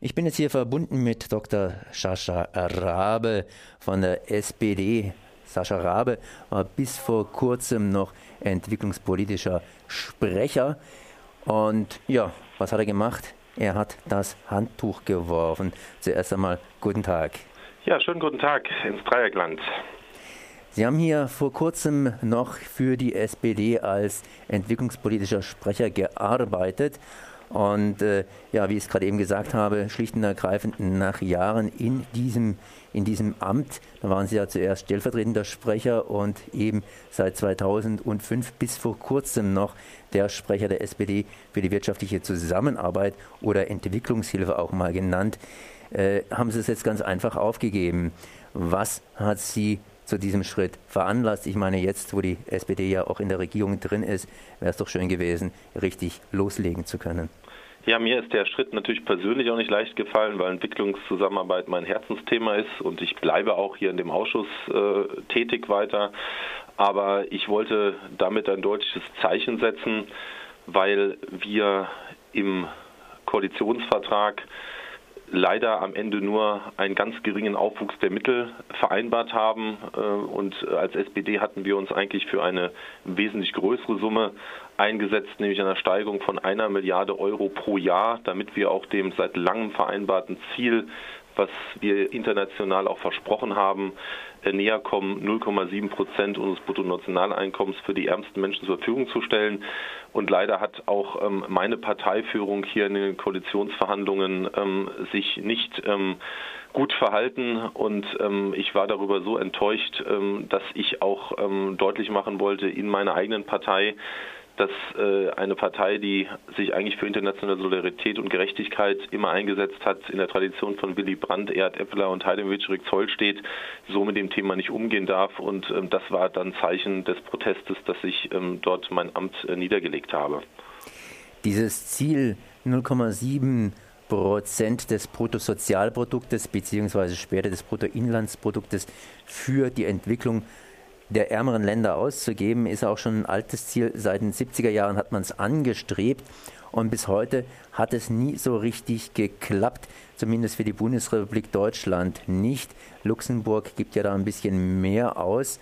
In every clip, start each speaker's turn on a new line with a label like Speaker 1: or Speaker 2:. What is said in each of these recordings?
Speaker 1: Ich bin jetzt hier verbunden mit Dr. Sascha Rabe von der SPD. Sascha Rabe war bis vor kurzem noch entwicklungspolitischer Sprecher. Und ja, was hat er gemacht? Er hat das Handtuch geworfen. Zuerst einmal guten Tag.
Speaker 2: Ja, schönen guten Tag ins Dreiergland.
Speaker 1: Sie haben hier vor kurzem noch für die SPD als entwicklungspolitischer Sprecher gearbeitet und äh, ja, wie ich es gerade eben gesagt habe, schlicht und ergreifend nach Jahren in diesem, in diesem Amt, da waren Sie ja zuerst stellvertretender Sprecher und eben seit 2005 bis vor kurzem noch der Sprecher der SPD für die wirtschaftliche Zusammenarbeit oder Entwicklungshilfe auch mal genannt. Äh, haben Sie es jetzt ganz einfach aufgegeben. Was hat Sie zu diesem Schritt veranlasst? Ich meine, jetzt, wo die SPD ja auch in der Regierung drin ist, wäre es doch schön gewesen, richtig loslegen zu können.
Speaker 2: Ja, mir ist der Schritt natürlich persönlich auch nicht leicht gefallen, weil Entwicklungszusammenarbeit mein Herzensthema ist und ich bleibe auch hier in dem Ausschuss äh, tätig weiter. Aber ich wollte damit ein deutliches Zeichen setzen, weil wir im Koalitionsvertrag leider am Ende nur einen ganz geringen Aufwuchs der Mittel vereinbart haben. Äh, und als SPD hatten wir uns eigentlich für eine wesentlich größere Summe eingesetzt, nämlich einer Steigerung von einer Milliarde Euro pro Jahr, damit wir auch dem seit langem vereinbarten Ziel was wir international auch versprochen haben, äh, näher kommen, 0,7 Prozent unseres Bruttonationaleinkommens für die ärmsten Menschen zur Verfügung zu stellen. Und leider hat auch ähm, meine Parteiführung hier in den Koalitionsverhandlungen ähm, sich nicht ähm, gut verhalten und ähm, ich war darüber so enttäuscht, ähm, dass ich auch ähm, deutlich machen wollte in meiner eigenen Partei, dass äh, eine Partei, die sich eigentlich für internationale Solidarität und Gerechtigkeit immer eingesetzt hat, in der Tradition von Willy Brandt, Erhard Eppeler und Heidelberg Zoll steht, so mit dem Thema nicht umgehen darf. Und ähm, das war dann Zeichen des Protestes, dass ich ähm, dort mein Amt äh, niedergelegt habe.
Speaker 1: Dieses Ziel 0,7 Prozent des Bruttosozialproduktes beziehungsweise später des Bruttoinlandsproduktes für die Entwicklung der ärmeren Länder auszugeben, ist auch schon ein altes Ziel. Seit den 70er Jahren hat man es angestrebt und bis heute hat es nie so richtig geklappt, zumindest für die Bundesrepublik Deutschland nicht. Luxemburg gibt ja da ein bisschen mehr aus.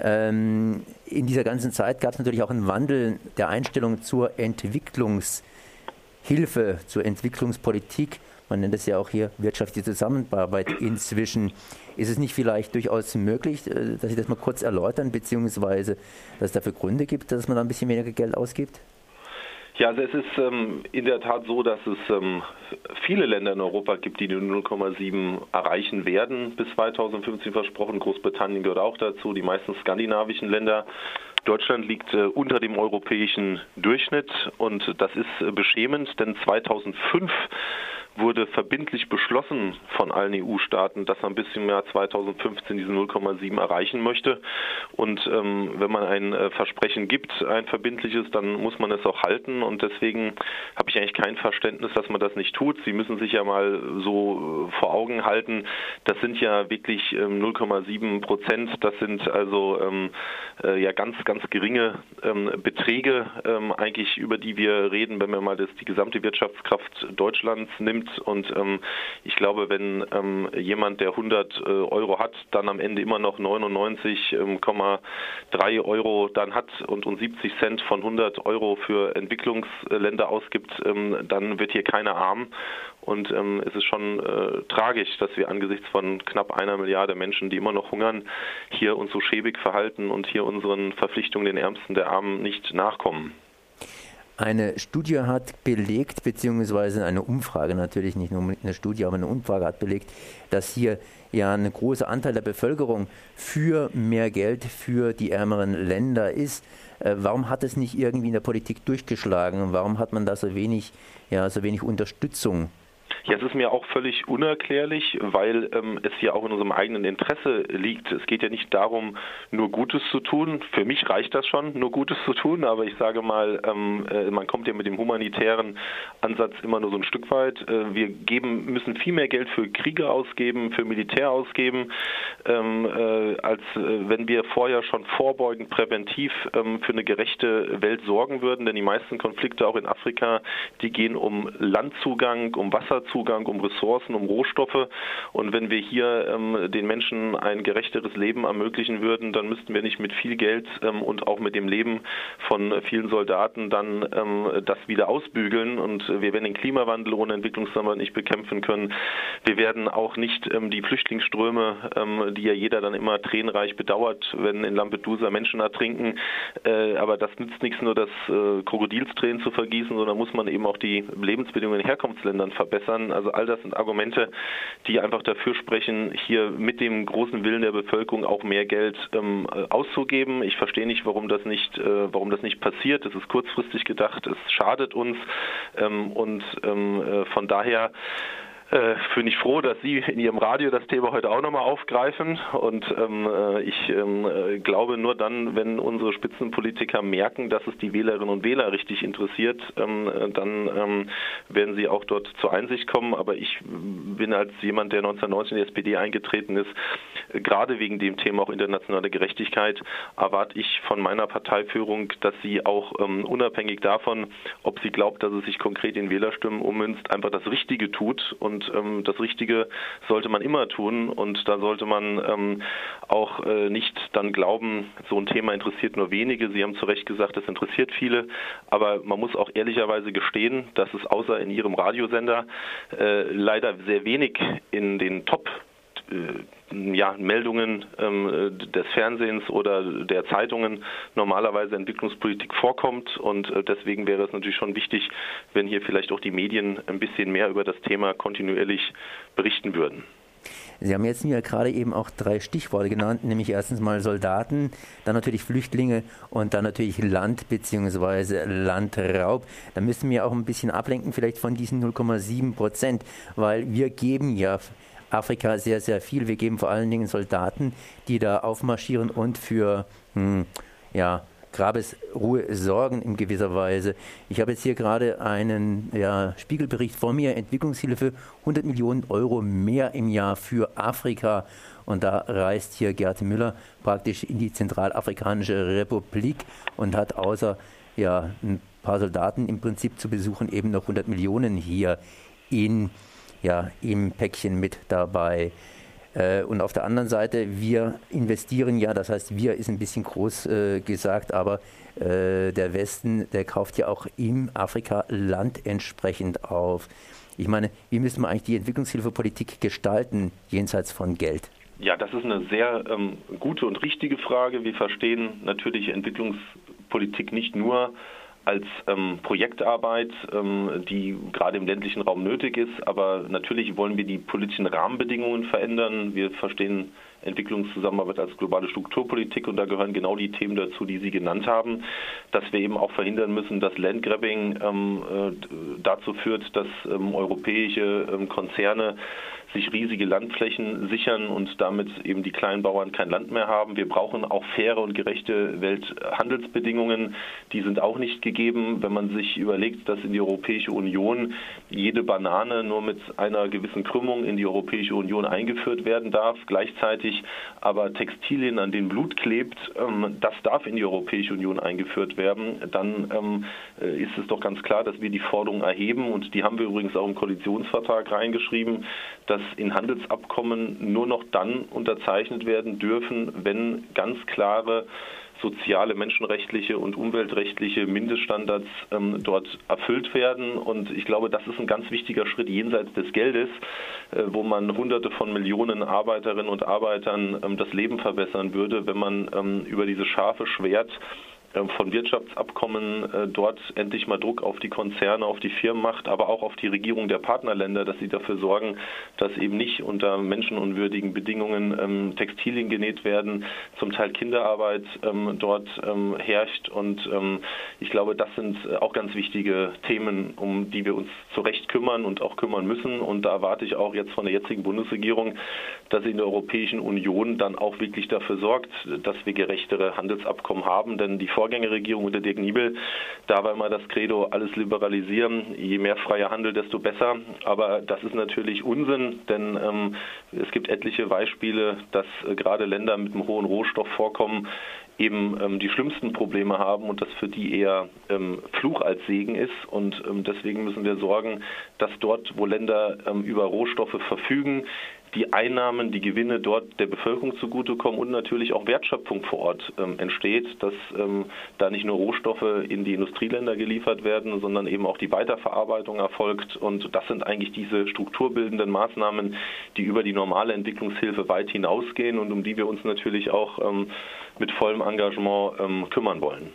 Speaker 1: Ähm, in dieser ganzen Zeit gab es natürlich auch einen Wandel der Einstellung zur Entwicklungshilfe, zur Entwicklungspolitik man nennt es ja auch hier wirtschaftliche Zusammenarbeit inzwischen. Ist es nicht vielleicht durchaus möglich, äh, dass Sie das mal kurz erläutern, beziehungsweise dass es dafür Gründe gibt, dass man da ein bisschen weniger Geld ausgibt?
Speaker 2: Ja, also es ist ähm, in der Tat so, dass es ähm, viele Länder in Europa gibt, die die 0,7 erreichen werden bis 2015 versprochen. Großbritannien gehört auch dazu, die meisten skandinavischen Länder. Deutschland liegt äh, unter dem europäischen Durchschnitt und das ist äh, beschämend, denn 2005 wurde verbindlich beschlossen von allen EU-Staaten, dass man bis im Jahr 2015 diese 0,7 erreichen möchte. Und ähm, wenn man ein äh, Versprechen gibt, ein verbindliches, dann muss man es auch halten. Und deswegen habe ich eigentlich kein Verständnis, dass man das nicht tut. Sie müssen sich ja mal so äh, vor Augen halten, das sind ja wirklich ähm, 0,7 Prozent. Das sind also ähm, äh, ja ganz, ganz geringe ähm, Beträge ähm, eigentlich, über die wir reden, wenn man mal das, die gesamte Wirtschaftskraft Deutschlands nimmt sind. Und ähm, ich glaube, wenn ähm, jemand, der 100 äh, Euro hat, dann am Ende immer noch 99,3 ähm, Euro dann hat und, und 70 Cent von 100 Euro für Entwicklungsländer ausgibt, ähm, dann wird hier keiner arm. Und ähm, es ist schon äh, tragisch, dass wir angesichts von knapp einer Milliarde Menschen, die immer noch hungern, hier uns so schäbig verhalten und hier unseren Verpflichtungen den Ärmsten der Armen nicht nachkommen.
Speaker 1: Eine Studie hat belegt, beziehungsweise eine Umfrage natürlich, nicht nur eine Studie, aber eine Umfrage hat belegt, dass hier ja ein großer Anteil der Bevölkerung für mehr Geld für die ärmeren Länder ist. Äh, warum hat es nicht irgendwie in der Politik durchgeschlagen? Warum hat man da so wenig, ja, so wenig Unterstützung
Speaker 2: ja, es ist mir auch völlig unerklärlich, weil ähm, es ja auch in unserem eigenen Interesse liegt. Es geht ja nicht darum, nur Gutes zu tun. Für mich reicht das schon, nur Gutes zu tun, aber ich sage mal, ähm, äh, man kommt ja mit dem humanitären Ansatz immer nur so ein Stück weit. Äh, wir geben, müssen viel mehr Geld für Kriege ausgeben, für Militär ausgeben, ähm, äh, als äh, wenn wir vorher schon vorbeugend präventiv ähm, für eine gerechte Welt sorgen würden. Denn die meisten Konflikte auch in Afrika, die gehen um Landzugang, um Wasserzugang Zugang, um Ressourcen, um Rohstoffe. Und wenn wir hier ähm, den Menschen ein gerechteres Leben ermöglichen würden, dann müssten wir nicht mit viel Geld ähm, und auch mit dem Leben von vielen Soldaten dann ähm, das wieder ausbügeln. Und wir werden den Klimawandel ohne Entwicklungszusammenarbeit nicht bekämpfen können. Wir werden auch nicht ähm, die Flüchtlingsströme, ähm, die ja jeder dann immer tränenreich bedauert, wenn in Lampedusa Menschen ertrinken. Äh, aber das nützt nichts nur, das äh, Krokodilstränen zu vergießen, sondern muss man eben auch die Lebensbedingungen in Herkunftsländern verbessern. Also all das sind Argumente, die einfach dafür sprechen, hier mit dem großen Willen der Bevölkerung auch mehr Geld ähm, auszugeben. Ich verstehe nicht, warum das nicht, äh, warum das nicht passiert. Es ist kurzfristig gedacht, es schadet uns ähm, und ähm, äh, von daher äh, bin ich froh, dass Sie in Ihrem Radio das Thema heute auch nochmal aufgreifen. Und ähm, äh, ich ähm, äh, glaube, nur dann, wenn unsere Spitzenpolitiker merken, dass es die Wählerinnen und Wähler richtig interessiert, ähm, äh, dann ähm, werden sie auch dort zur Einsicht kommen. Aber ich bin als jemand, der 1990 in die SPD eingetreten ist, gerade wegen dem Thema auch internationale Gerechtigkeit, erwarte ich von meiner Parteiführung, dass sie auch ähm, unabhängig davon, ob sie glaubt, dass es sich konkret in Wählerstimmen ummünzt, einfach das Richtige tut und ähm, das Richtige sollte man immer tun. Und da sollte man ähm, auch äh, nicht dann glauben, so ein Thema interessiert nur wenige. Sie haben zu Recht gesagt, es interessiert viele. Aber man muss auch ehrlicherweise gestehen, dass es außer in Ihrem Radiosender äh, leider sehr wenig in den Top äh, ja, Meldungen ähm, des Fernsehens oder der Zeitungen normalerweise Entwicklungspolitik vorkommt. Und äh, deswegen wäre es natürlich schon wichtig, wenn hier vielleicht auch die Medien ein bisschen mehr über das Thema kontinuierlich berichten würden.
Speaker 1: Sie haben jetzt mir gerade eben auch drei Stichworte genannt, nämlich erstens mal Soldaten, dann natürlich Flüchtlinge und dann natürlich Land bzw. Landraub. Da müssen wir auch ein bisschen ablenken vielleicht von diesen 0,7 Prozent, weil wir geben ja Afrika sehr, sehr viel. Wir geben vor allen Dingen Soldaten, die da aufmarschieren und für hm, ja, Grabesruhe sorgen in gewisser Weise. Ich habe jetzt hier gerade einen ja, Spiegelbericht vor mir, Entwicklungshilfe, 100 Millionen Euro mehr im Jahr für Afrika. Und da reist hier Gerd Müller praktisch in die Zentralafrikanische Republik und hat außer ja, ein paar Soldaten im Prinzip zu besuchen eben noch 100 Millionen hier in ja im Päckchen mit dabei. Äh, und auf der anderen Seite, wir investieren ja, das heißt, wir ist ein bisschen groß äh, gesagt, aber äh, der Westen, der kauft ja auch im Afrika Land entsprechend auf. Ich meine, wie müssen wir eigentlich die Entwicklungshilfepolitik gestalten, jenseits von Geld?
Speaker 2: Ja, das ist eine sehr ähm, gute und richtige Frage. Wir verstehen natürlich Entwicklungspolitik nicht nur als ähm, Projektarbeit, ähm, die gerade im ländlichen Raum nötig ist. Aber natürlich wollen wir die politischen Rahmenbedingungen verändern. Wir verstehen Entwicklungszusammenarbeit als globale Strukturpolitik und da gehören genau die Themen dazu, die Sie genannt haben, dass wir eben auch verhindern müssen, dass Landgrabbing ähm, äh, dazu führt, dass ähm, europäische ähm, Konzerne sich riesige Landflächen sichern und damit eben die kleinen Bauern kein Land mehr haben. Wir brauchen auch faire und gerechte Welthandelsbedingungen. Die sind auch nicht gegeben, wenn man sich überlegt, dass in die Europäische Union jede Banane nur mit einer gewissen Krümmung in die Europäische Union eingeführt werden darf. Gleichzeitig aber Textilien, an denen Blut klebt, ähm, das darf in die Europäische Union eingeführt werden. Dann ähm, äh, ist es doch ganz klar, dass wir die Forderung erheben und die haben wir übrigens auch im Koalitionsvertrag reingeschrieben, dass in Handelsabkommen nur noch dann unterzeichnet werden dürfen, wenn ganz klare soziale, menschenrechtliche und umweltrechtliche Mindeststandards ähm, dort erfüllt werden. Und ich glaube, das ist ein ganz wichtiger Schritt jenseits des Geldes, äh, wo man Hunderte von Millionen Arbeiterinnen und Arbeitern ähm, das Leben verbessern würde, wenn man ähm, über dieses scharfe Schwert von Wirtschaftsabkommen äh, dort endlich mal Druck auf die Konzerne, auf die Firmen macht, aber auch auf die Regierung der Partnerländer, dass sie dafür sorgen, dass eben nicht unter menschenunwürdigen Bedingungen ähm, Textilien genäht werden, zum Teil Kinderarbeit ähm, dort herrscht. Und ich glaube, das sind äh, auch ganz wichtige Themen, um die wir uns zu Recht kümmern und auch kümmern müssen. Und da erwarte ich auch jetzt von der jetzigen Bundesregierung, dass sie in der Europäischen Union dann auch wirklich dafür sorgt, dass wir gerechtere Handelsabkommen haben. Denn die Vorgängerregierung unter Dirk Niebel, da war immer das Credo, alles liberalisieren, je mehr freier Handel, desto besser. Aber das ist natürlich Unsinn, denn ähm, es gibt etliche Beispiele, dass äh, gerade Länder mit einem hohen Rohstoffvorkommen eben ähm, die schlimmsten Probleme haben und das für die eher ähm, Fluch als Segen ist. Und ähm, deswegen müssen wir sorgen, dass dort, wo Länder ähm, über Rohstoffe verfügen, die Einnahmen, die Gewinne dort der Bevölkerung zugutekommen und natürlich auch Wertschöpfung vor Ort ähm, entsteht, dass ähm, da nicht nur Rohstoffe in die Industrieländer geliefert werden, sondern eben auch die Weiterverarbeitung erfolgt. Und das sind eigentlich diese strukturbildenden Maßnahmen, die über die normale Entwicklungshilfe weit hinausgehen und um die wir uns natürlich auch ähm, mit vollem Engagement ähm, kümmern wollen.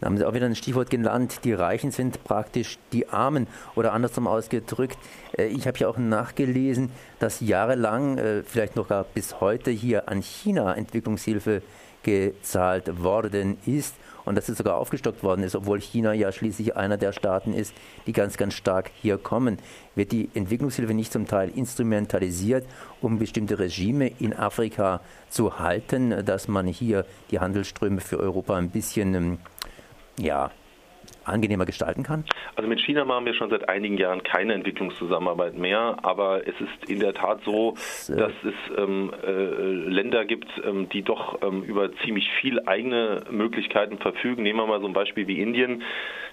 Speaker 1: Da haben Sie auch wieder ein Stichwort genannt, die Reichen sind praktisch die Armen oder andersrum ausgedrückt. Äh, ich habe ja auch nachgelesen, dass jahrelang, äh, vielleicht noch gar bis heute hier an China Entwicklungshilfe gezahlt worden ist und dass es sogar aufgestockt worden ist, obwohl China ja schließlich einer der Staaten ist, die ganz, ganz stark hier kommen. Wird die Entwicklungshilfe nicht zum Teil instrumentalisiert, um bestimmte Regime in Afrika zu halten, dass man hier die Handelsströme für Europa ein bisschen ähm, ja, angenehmer gestalten kann?
Speaker 2: Also mit China machen wir schon seit einigen Jahren keine Entwicklungszusammenarbeit mehr, aber es ist in der Tat so, äh, dass es ähm, äh, Länder gibt, ähm, die doch ähm, über ziemlich viel eigene Möglichkeiten verfügen. Nehmen wir mal so ein Beispiel wie Indien.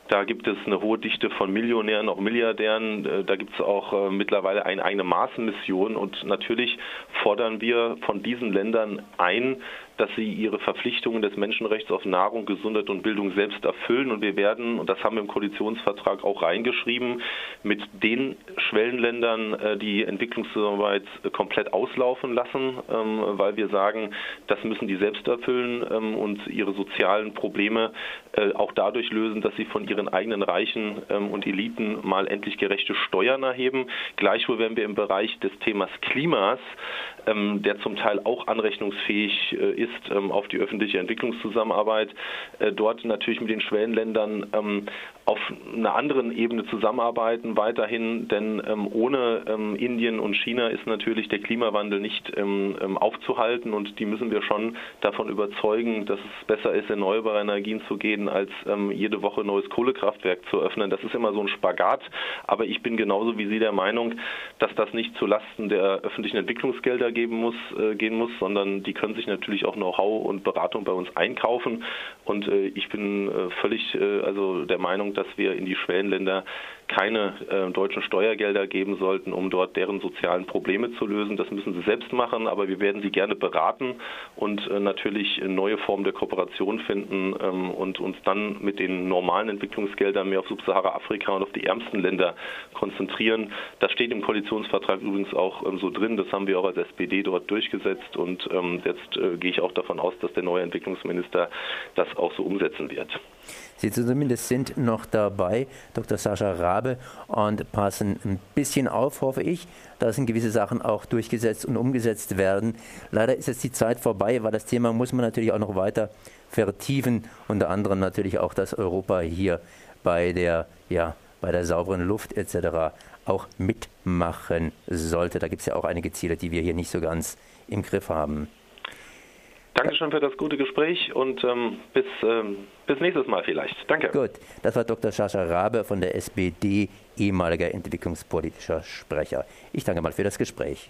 Speaker 2: Da gibt es eine hohe Dichte von Millionären, auch Milliardären. Äh, da gibt es auch äh, mittlerweile eine eigene Maßenmission. Und natürlich fordern wir von diesen Ländern ein, dass sie ihre Verpflichtungen des Menschenrechts auf Nahrung, Gesundheit und Bildung selbst erfüllen. Und wir werden, und das haben wir im Koalitionsvertrag auch reingeschrieben, mit den Schwellenländern äh, die Entwicklungszusammenarbeit komplett auslaufen lassen, ähm, weil wir sagen, das müssen die selbst erfüllen ähm, und ihre sozialen Probleme auch dadurch lösen, dass sie von ihren eigenen Reichen ähm, und Eliten mal endlich gerechte Steuern erheben. Gleichwohl werden wir im Bereich des Themas Klimas, der zum Teil auch anrechnungsfähig äh, ist auf die öffentliche Entwicklungszusammenarbeit, äh, dort natürlich mit den Schwellenländern auf einer anderen Ebene zusammenarbeiten weiterhin, denn ähm, ohne ähm, Indien und China ist natürlich der Klimawandel nicht ähm, aufzuhalten. Und die müssen wir schon davon überzeugen, dass es besser ist, erneuerbare Energien zu gehen, als jede Woche ein neues Kohlekraftwerk zu öffnen. Das ist immer so ein Spagat, aber ich bin genauso wie Sie der Meinung, dass das nicht zulasten der öffentlichen Entwicklungsgelder geben muss, äh, gehen muss, sondern die können sich natürlich auch Know-how und Beratung bei uns einkaufen. Und äh, ich bin äh, völlig äh, also der Meinung, dass wir in die Schwellenländer keine äh, deutschen Steuergelder geben sollten, um dort deren sozialen Probleme zu lösen. Das müssen sie selbst machen, aber wir werden sie gerne beraten und äh, natürlich neue Formen der Kooperation finden ähm, und uns dann mit den normalen Entwicklungsgeldern mehr auf Subsahara-Afrika und auf die ärmsten Länder konzentrieren. Das steht im Koalitionsvertrag übrigens auch ähm, so drin. Das haben wir auch als SPD dort durchgesetzt und ähm, jetzt äh, gehe ich auch davon aus, dass der neue Entwicklungsminister das auch so umsetzen wird.
Speaker 1: Sie zumindest sind noch dabei, Dr. Sascha Rabe, und passen ein bisschen auf, hoffe ich. Da sind gewisse Sachen auch durchgesetzt und umgesetzt werden. Leider ist jetzt die Zeit vorbei, weil das Thema muss man natürlich auch noch weiter vertiefen. Unter anderem natürlich auch, dass Europa hier bei der, ja, bei der sauberen Luft etc. auch mitmachen sollte. Da gibt es ja auch einige Ziele, die wir hier nicht so ganz im Griff haben.
Speaker 2: Dankeschön für das gute Gespräch und ähm, bis, ähm, bis nächstes Mal vielleicht. Danke.
Speaker 1: Gut, das war Dr. Sascha Rabe von der SPD, ehemaliger entwicklungspolitischer Sprecher. Ich danke mal für das Gespräch.